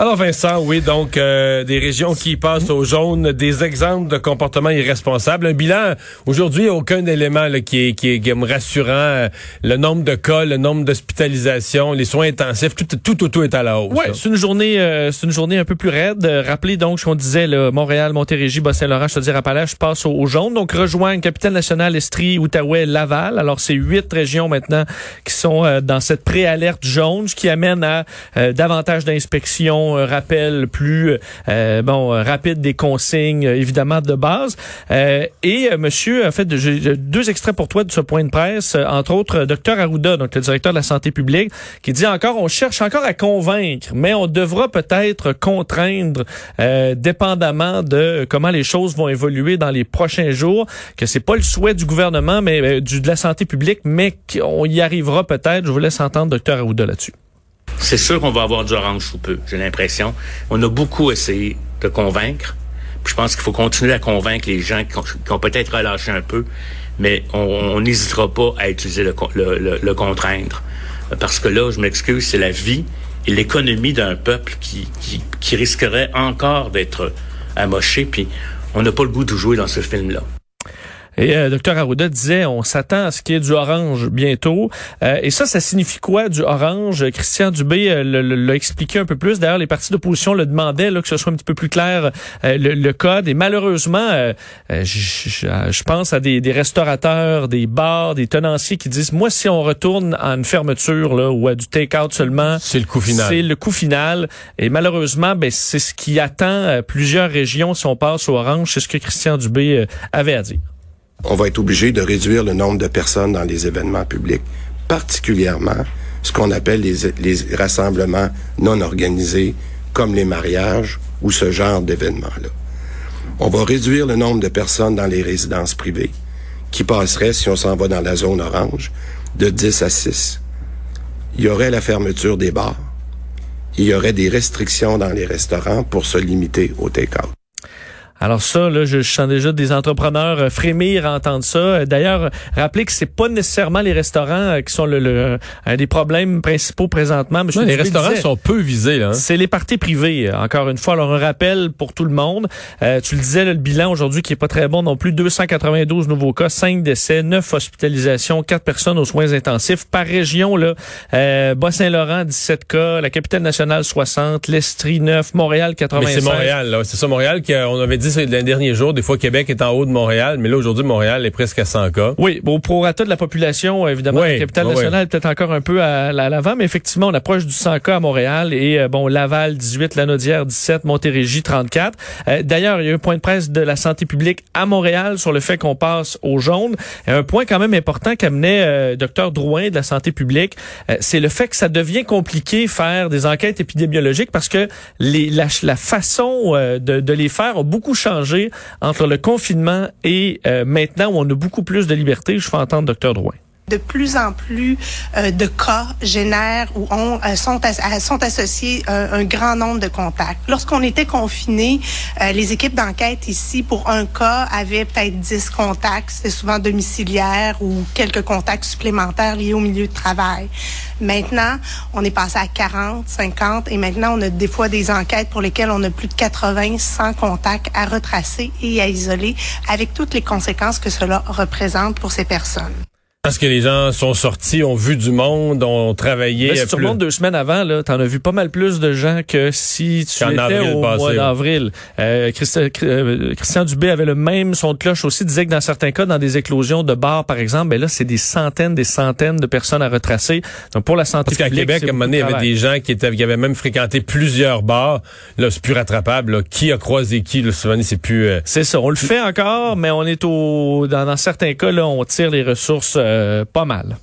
Alors Vincent, oui, donc euh, des régions qui passent au jaune, des exemples de comportements irresponsables. Un bilan, aujourd'hui, aucun élément là, qui, est, qui, est, qui est rassurant. Le nombre de cas, le nombre d'hospitalisations, les soins intensifs, tout, tout, tout, tout est à la hausse. Ouais, là. c'est une journée, euh, c'est une journée un peu plus raide. Euh, rappelez donc ce qu'on disait, là, Montréal, Montérégie, Bas-Saint-Laurent, je te dire Appalaches, passe au, au jaune. Donc rejoignent capitale nationale, Estrie, Outaouais, Laval. Alors c'est huit régions maintenant qui sont euh, dans cette préalerte jaune, ce qui amène à euh, davantage d'inspections, un rappel plus euh, bon euh, rapide des consignes, euh, évidemment de base. Euh, et euh, Monsieur, en fait, j'ai deux extraits pour toi de ce point de presse, euh, entre autres, euh, Dr Arruda, donc le directeur de la santé publique, qui dit encore, on cherche encore à convaincre, mais on devra peut-être contraindre, euh, dépendamment de comment les choses vont évoluer dans les prochains jours, que c'est pas le souhait du gouvernement, mais euh, du de la santé publique, mais qu'on y arrivera peut-être. Je vous laisse entendre Dr Arruda là-dessus. C'est sûr qu'on va avoir du orange sous peu, j'ai l'impression. On a beaucoup essayé de convaincre. Puis je pense qu'il faut continuer à convaincre les gens qui ont, peut-être relâché un peu, mais on- n'hésitera pas à utiliser le, con- le, le- le contraindre. Parce que là, je m'excuse, c'est la vie et l'économie d'un peuple qui, qui, qui risquerait encore d'être amoché. Puis on n'a pas le goût de jouer dans ce film-là. Et euh, Dr Arruda disait, on s'attend à ce qu'il y ait du orange bientôt. Euh, et ça, ça signifie quoi du orange? Christian Dubé euh, l'a expliqué un peu plus. D'ailleurs, les partis d'opposition le demandaient, là, que ce soit un petit peu plus clair euh, le, le code. Et malheureusement, euh, je pense à des, des restaurateurs, des bars, des tenanciers qui disent, moi, si on retourne à une fermeture là, ou à du take-out seulement, C'est le coup final. c'est le coût final. Et malheureusement, ben, c'est ce qui attend plusieurs régions si on passe au orange. C'est ce que Christian Dubé avait à dire. On va être obligé de réduire le nombre de personnes dans les événements publics, particulièrement ce qu'on appelle les, rassemblements non organisés, comme les mariages ou ce genre d'événements-là. On va réduire le nombre de personnes dans les résidences privées, qui passerait, si on s'en va dans la zone orange, de 10 à 6. Il y aurait la fermeture des bars. Il y aurait des restrictions dans les restaurants pour se limiter au take-out. Alors ça, là, je, je sens déjà des entrepreneurs euh, frémir à entendre ça. Euh, D'ailleurs, rappelez que c'est pas nécessairement les restaurants euh, qui sont le, le- un des problèmes principaux présentement. Monsieur les restaurants disait, sont peu visés. Hein. C'est les parties privées, encore une fois. Alors, un rappel pour tout le monde. Euh, tu le disais, là, le bilan aujourd'hui qui est pas très bon non plus. 292 nouveaux cas, 5 décès, 9 hospitalisations, 4 personnes aux soins intensifs. Par région, là, euh, Bas-Saint-Laurent, 17 cas, la capitale nationale, 60, l'Estrie, 9, Montréal, Mais 85. c'est Montréal, là. C'est ça, Montréal, qu'on avait dit c'est les derniers jours. Des fois, Québec est en haut de Montréal, mais là, aujourd'hui, Montréal est presque à 100 cas. Oui, bon, au prorata de la population, évidemment, Oui, la capitale oui, nationale est peut-être encore un peu à, à l'avant, mais effectivement, on approche du 100 cas à Montréal et, euh, bon, Laval, 18, Lanaudière, 17, Montérégie, 34. Euh, D'ailleurs, il y a eu un point de presse de la santé publique à Montréal sur le fait qu'on passe au jaune. Et un point quand même important qu'amenait euh, Dr Drouin de la santé publique, euh, c'est le fait que ça devient compliqué faire des enquêtes épidémiologiques parce que les, la, la façon euh, de, de les faire a beaucoup entre le confinement et euh, maintenant où on a beaucoup plus de liberté. Je fais entendre Dr Drouin. De plus en plus euh, de cas génèrent ou ont, euh, sont, à- sont associés euh, un grand nombre de contacts. Lorsqu'on était confinés, euh, les équipes d'enquête ici, pour un cas, avaient peut-être 10 contacts. C'était souvent domiciliaire ou quelques contacts supplémentaires liés au milieu de travail. Maintenant, on est passé à 40, 50 et maintenant, on a des fois des enquêtes pour lesquelles on a plus de 80, 100 contacts à retracer et à isoler avec toutes les conséquences que cela représente pour ces personnes. Parce que les gens sont sortis, ont vu du monde, ont travaillé. Là, si tu plus- remontes deux semaines avant, là, t'en as vu pas mal plus de gens que si tu Qu'en étais avril au passé, mois d'avril. Euh, Christi- euh, Christian Dubé avait le même son de cloche aussi, disait que dans certains cas, dans des éclosions de bars, par exemple, ben là, c'est des centaines, des centaines de personnes à retracer. Donc, pour la santé Parce qu'à Québec, c'est à un moment donné, il y avait des gens qui, étaient, qui avaient même fréquenté plusieurs bars. Là, c'est plus rattrapable. là. Qui a croisé qui? Là, souvent, c'est plus... euh, C'est ça, on le fait encore, mais on est au dans, dans certains cas là, on tire les ressources euh, pas mal.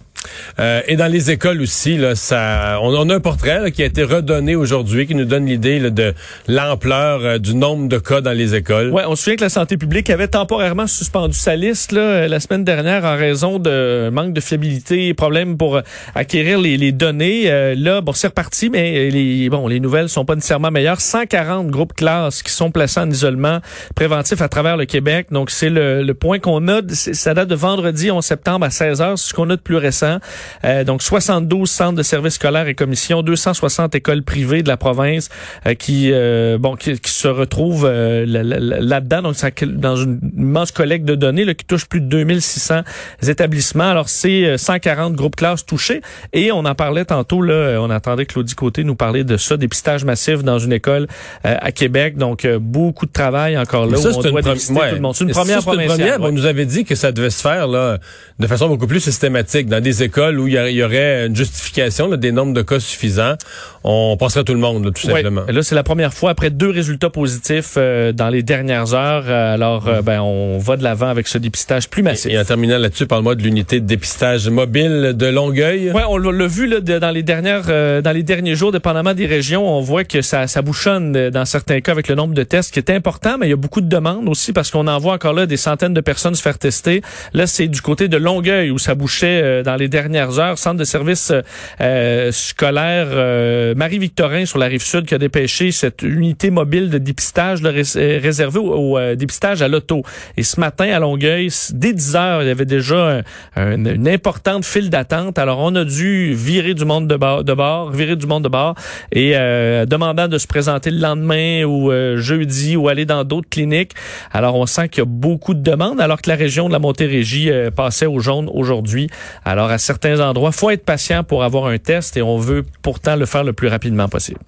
Euh, et dans les écoles aussi, là, ça, on, a un portrait qui a été redonné aujourd'hui, qui nous donne l'idée de l'ampleur euh, du nombre de cas dans les écoles. Ouais, on se souvient que la santé publique avait temporairement suspendu sa liste là, la semaine dernière en raison de manque de fiabilité, problème pour acquérir les, les données. Euh, là, bon, c'est reparti, mais les, bon, les nouvelles sont pas nécessairement meilleures. 140 groupes classes qui sont placés en isolement préventif à travers le Québec. Donc, c'est le, le point qu'on a. Ça date de vendredi 11 septembre à 16 h ce qu'on a de plus récent. Euh, donc 72 centres de services scolaires et commissions, 260 écoles privées de la province euh, qui euh, bon qui, se retrouvent là-dedans. Donc ça, dans une immense collecte de données là, qui touche plus de 2600 établissements. Alors c'est 140 groupes classes touchés. Et on en parlait tantôt là, on attendait Claudie Côté nous parler de ça, dépistage massif dans une école à Québec. Donc beaucoup de travail encore là ça, où on doit dépister tout le monde. C'est une première, première. On nous avait dit que ça devait se faire là de façon beaucoup plus systématique dans des écoles où il y, aurait une justification des nombres de cas suffisants, on passerait tout le monde, tout simplement. Là, c'est la première fois après deux résultats positifs euh, dans les dernières heures. Euh, alors, euh, ben, on va de l'avant avec ce dépistage plus massif. Et, en terminant là-dessus, parle-moi de l'unité de dépistage mobile de Longueuil. Oui, on l'a vu là, dans les dernières, dans les derniers jours, dépendamment des régions, on voit que ça, ça bouchonne dans certains cas avec le nombre de tests qui est important, mais il y a beaucoup de demandes aussi parce qu'on envoie encore là des centaines de personnes se faire tester. Là, c'est du côté de Longueuil où ça bouchait dans les dernières centre de service euh, scolaire euh, Marie-Victorin sur la rive sud qui a dépêché cette unité mobile de dépistage euh, réservée au, dépistage à l'auto. Et ce matin à Longueuil, dès 10 heures, il y avait déjà une importante file d'attente. Alors on a dû virer du monde de bord, de bord virer du monde de bord et demandant de se présenter le lendemain ou jeudi ou aller dans d'autres cliniques. Alors on sent qu'il y a beaucoup de demandes alors que la région de la Montérégie passait au jaune aujourd'hui. Alors à certains endroits. Faut être patient pour avoir un test et on veut pourtant le faire le plus rapidement possible.